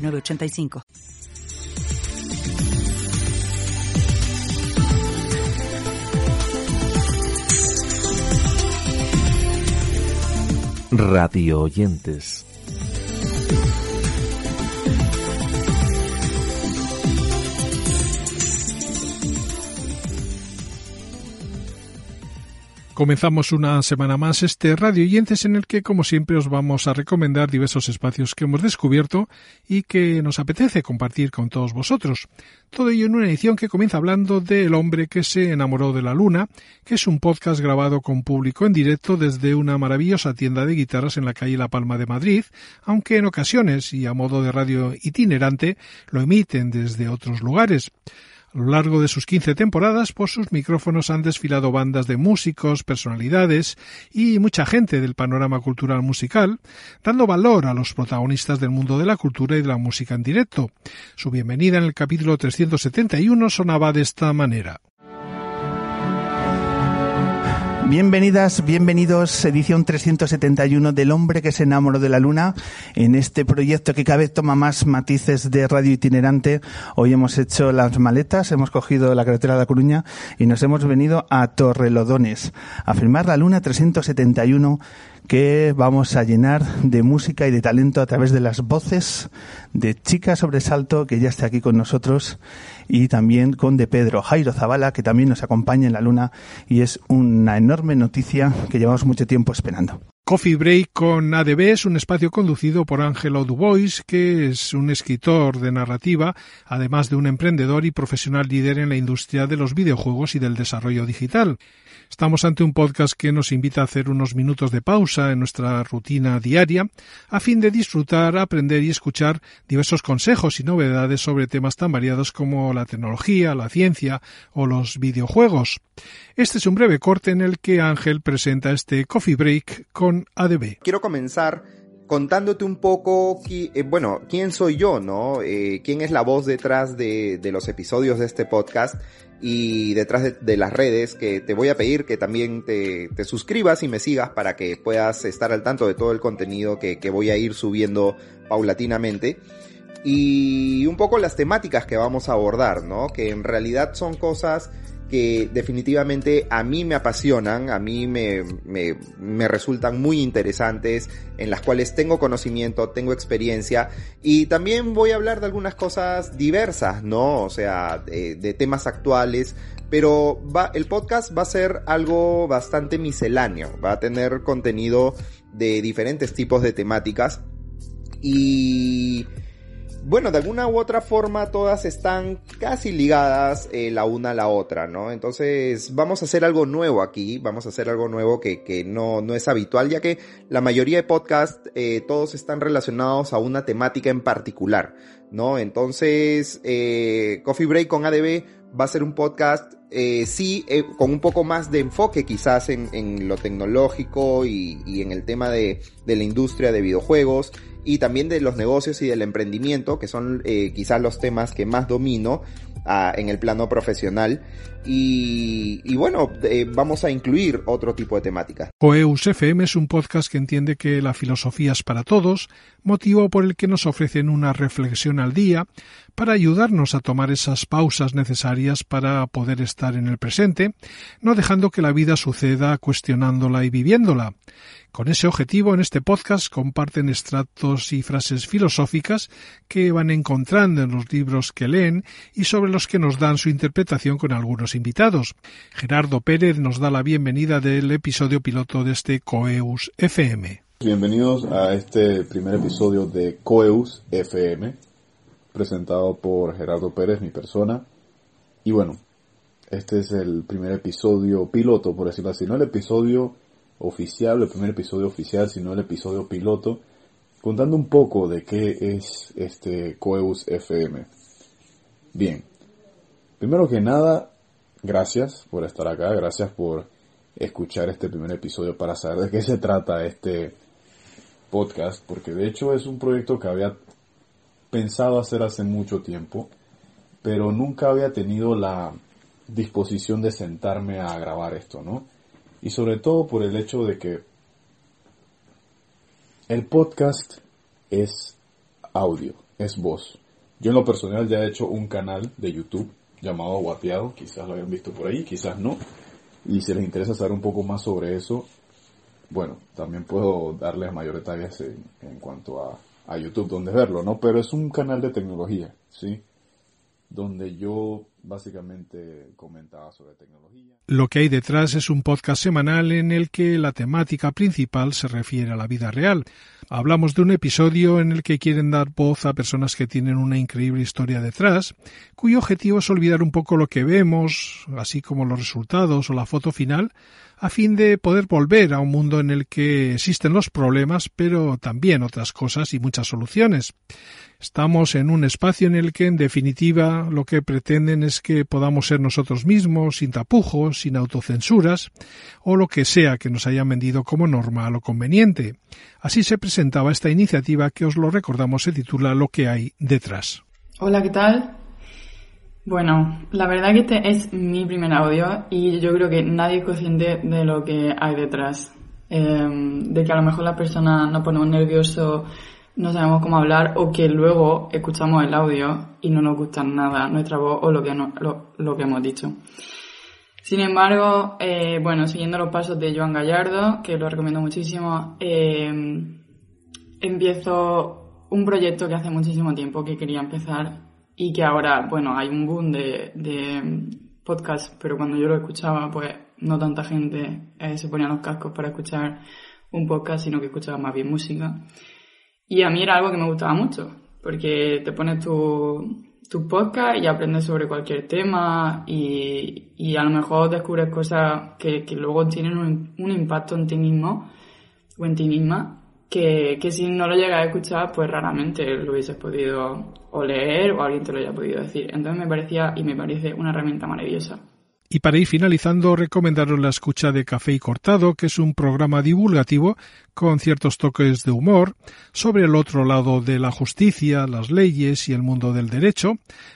906985. Radio oyentes. Comenzamos una semana más este Radio Oyentes en el que, como siempre, os vamos a recomendar diversos espacios que hemos descubierto y que nos apetece compartir con todos vosotros. Todo ello en una edición que comienza hablando de El hombre que se enamoró de la luna, que es un podcast grabado con público en directo desde una maravillosa tienda de guitarras en la calle La Palma de Madrid, aunque en ocasiones y a modo de radio itinerante lo emiten desde otros lugares. A lo largo de sus 15 temporadas, por sus micrófonos han desfilado bandas de músicos, personalidades y mucha gente del panorama cultural musical, dando valor a los protagonistas del mundo de la cultura y de la música en directo. Su bienvenida en el capítulo 371 sonaba de esta manera. Bienvenidas, bienvenidos, edición 371 del hombre que se enamoró de la luna, en este proyecto que cada vez toma más matices de radio itinerante. Hoy hemos hecho las maletas, hemos cogido la carretera de La Coruña y nos hemos venido a Torrelodones a firmar la luna 371 que vamos a llenar de música y de talento a través de las voces de Chica Sobresalto, que ya está aquí con nosotros, y también con de Pedro Jairo Zavala, que también nos acompaña en la luna, y es una enorme noticia que llevamos mucho tiempo esperando. Coffee Break con ADB es un espacio conducido por Ángelo Dubois, que es un escritor de narrativa, además de un emprendedor y profesional líder en la industria de los videojuegos y del desarrollo digital. Estamos ante un podcast que nos invita a hacer unos minutos de pausa en nuestra rutina diaria a fin de disfrutar, aprender y escuchar diversos consejos y novedades sobre temas tan variados como la tecnología, la ciencia o los videojuegos. Este es un breve corte en el que Ángel presenta este Coffee Break con ADB. Quiero comenzar contándote un poco, eh, bueno, quién soy yo, ¿no? Eh, quién es la voz detrás de, los episodios de este podcast y detrás de, las redes que te voy a pedir que también te, te, suscribas y me sigas para que puedas estar al tanto de todo el contenido que voy a ir subiendo paulatinamente y un poco las temáticas que vamos a abordar, ¿no? Que en realidad son cosas que definitivamente a mí me apasionan, a mí me, me, resultan muy interesantes, en las cuales tengo conocimiento, tengo experiencia y también voy a hablar de algunas cosas diversas, ¿no? O sea, de, de temas actuales, pero va, el podcast va a ser algo bastante misceláneo, va a tener contenido de diferentes tipos de temáticas y bueno, de alguna u otra forma todas están casi ligadas eh, la una a la otra, ¿no? Entonces vamos a hacer algo nuevo aquí, vamos a hacer algo nuevo que, que no, no es habitual, ya que la mayoría de podcasts eh, todos están relacionados a una temática en particular, ¿no? Entonces, eh, Coffee Break con ADB va a ser un podcast sí, con un poco más de enfoque quizás en, en lo tecnológico y, y, en el tema de, de la industria de videojuegos y también de los negocios y del emprendimiento, que son eh, quizás los temas que más domino uh, en el plano profesional. Y, y bueno, eh, vamos a incluir otro tipo de temáticas. Coeus FM es un podcast que entiende que la filosofía es para todos, motivo por el que nos ofrecen una reflexión al día para ayudarnos a tomar esas pausas necesarias para poder estar en el presente, no dejando que la vida suceda cuestionándola y viviéndola. Con ese objetivo, en este podcast comparten extractos y frases filosóficas que van encontrando en los libros que leen y sobre los que nos dan su interpretación con algunos invitados. Gerardo Pérez nos da la bienvenida del episodio piloto de este Coeus FM. Bienvenidos a este primer episodio de Coeus FM, presentado por Gerardo Pérez, mi persona. Y bueno, este es el primer episodio piloto, por decirlo así, no el episodio oficial, el primer episodio oficial, sino el episodio piloto contando un poco de qué es este Coeus FM. Bien, primero que nada, gracias por estar acá, gracias por escuchar este primer episodio para saber de qué se trata este podcast, porque de hecho es un proyecto que había pensado hacer hace mucho tiempo, pero nunca había tenido la disposición de sentarme a grabar esto, ¿no? Y sobre todo por el hecho de que el podcast es audio, es voz. Yo en lo personal ya he hecho un canal de YouTube llamado Guapeado, quizás lo hayan visto por ahí, quizás no. Y si les interesa saber un poco más sobre eso, bueno, también puedo darles mayor detalles en, en cuanto a, a YouTube donde verlo, ¿no? Pero es un canal de tecnología, ¿sí? Donde yo básicamente comentaba sobre tecnología. Lo que hay detrás es un podcast semanal en el que la temática principal se refiere a la vida real. Hablamos de un episodio en el que quieren dar voz a personas que tienen una increíble historia detrás, cuyo objetivo es olvidar un poco lo que vemos, así como los resultados o la foto final, a fin de poder volver a un mundo en el que existen los problemas, pero también otras cosas y muchas soluciones. Estamos en un espacio en el que, en definitiva, lo que pretenden es que podamos ser nosotros mismos, sin tapujos, sin autocensuras, o lo que sea que nos hayan vendido como normal o conveniente. Así se presentaba esta iniciativa que os lo recordamos se titula Lo que hay detrás. Hola, ¿qué tal? Bueno, la verdad que este es mi primer audio y yo creo que nadie es consciente de lo que hay detrás. Eh, de que a lo mejor la persona nos ponemos nervioso, no sabemos cómo hablar o que luego escuchamos el audio y no nos gusta nada nuestra voz o lo que, no, lo, lo, que hemos dicho. Sin embargo, eh, bueno, siguiendo los pasos de Joan Gallardo, que lo recomiendo muchísimo, eh, empiezo un proyecto que hace muchísimo tiempo que quería empezar y que ahora, bueno, hay un boom de, de podcast, pero cuando yo lo escuchaba, pues no tanta gente eh, se ponía los cascos para escuchar un podcast, sino que escuchaba más bien música. Y a mí era algo que me gustaba mucho, porque te pones tu, tu podcast y aprendes sobre cualquier tema y, y a lo mejor descubres cosas que, que luego tienen un, un, impacto en ti mismo o en ti misma que, que si no lo llegas a escuchar pues raramente lo hubieses podido o leer o alguien te lo haya podido decir. Entonces me parecía y me parece una herramienta maravillosa. Y para ir finalizando, recomendaros la escucha de Café y Cortado, que es un programa divulgativo con ciertos toques de humor sobre el otro lado de la justicia, las leyes y el mundo del derecho,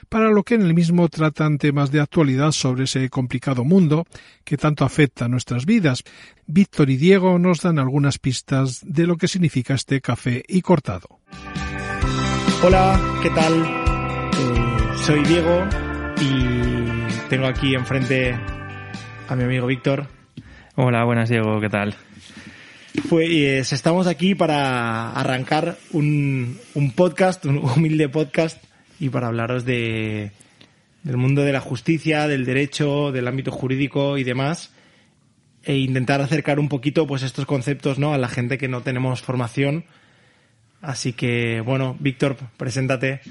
para lo que en el mismo tratan temas de actualidad sobre ese complicado mundo que tanto afecta a nuestras vidas. Víctor y Diego nos dan algunas pistas de lo que significa este Café y Cortado. Hola, ¿qué tal? Eh, soy Diego y tengo aquí enfrente a mi amigo Víctor. Hola, buenas Diego, ¿qué tal? Pues estamos aquí para arrancar un, un podcast, un humilde podcast, y para hablaros de, del mundo de la justicia, del derecho, del ámbito jurídico y demás, e intentar acercar un poquito pues estos conceptos ¿no? a la gente que no tenemos formación. Así que, bueno, Víctor, preséntate.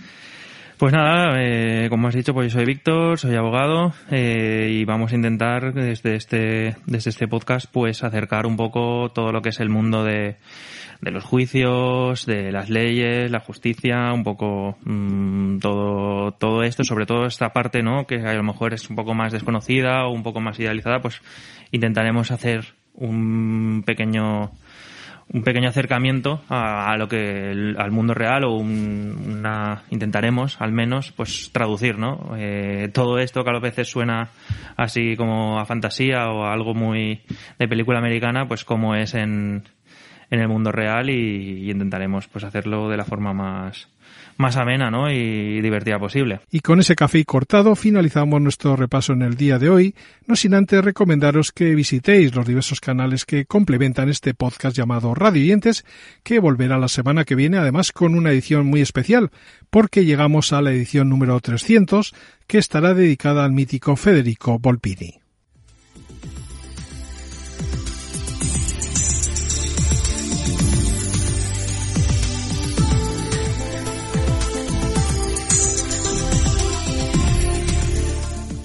Pues nada, eh, como has dicho, pues soy Víctor, soy abogado eh, y vamos a intentar desde este, desde este podcast pues acercar un poco todo lo que es el mundo de, de los juicios, de las leyes, la justicia, un poco mmm, todo, todo esto, sobre todo esta parte, ¿no? Que a lo mejor es un poco más desconocida o un poco más idealizada, pues intentaremos hacer un pequeño un pequeño acercamiento a, lo que el, al mundo real o un, una intentaremos al menos pues traducir no eh, todo esto que a veces suena así como a fantasía o a algo muy de película americana pues como es en, en el mundo real y, intentaremos pues hacerlo de la forma más más amena ¿no? y divertida posible. Y con ese café cortado finalizamos nuestro repaso en el día de hoy, no sin antes recomendaros que visitéis los diversos canales que complementan este podcast llamado Radio Oyentes, que volverá la semana que viene además con una edición muy especial, porque llegamos a la edición número 300, que estará dedicada al mítico Federico Volpini.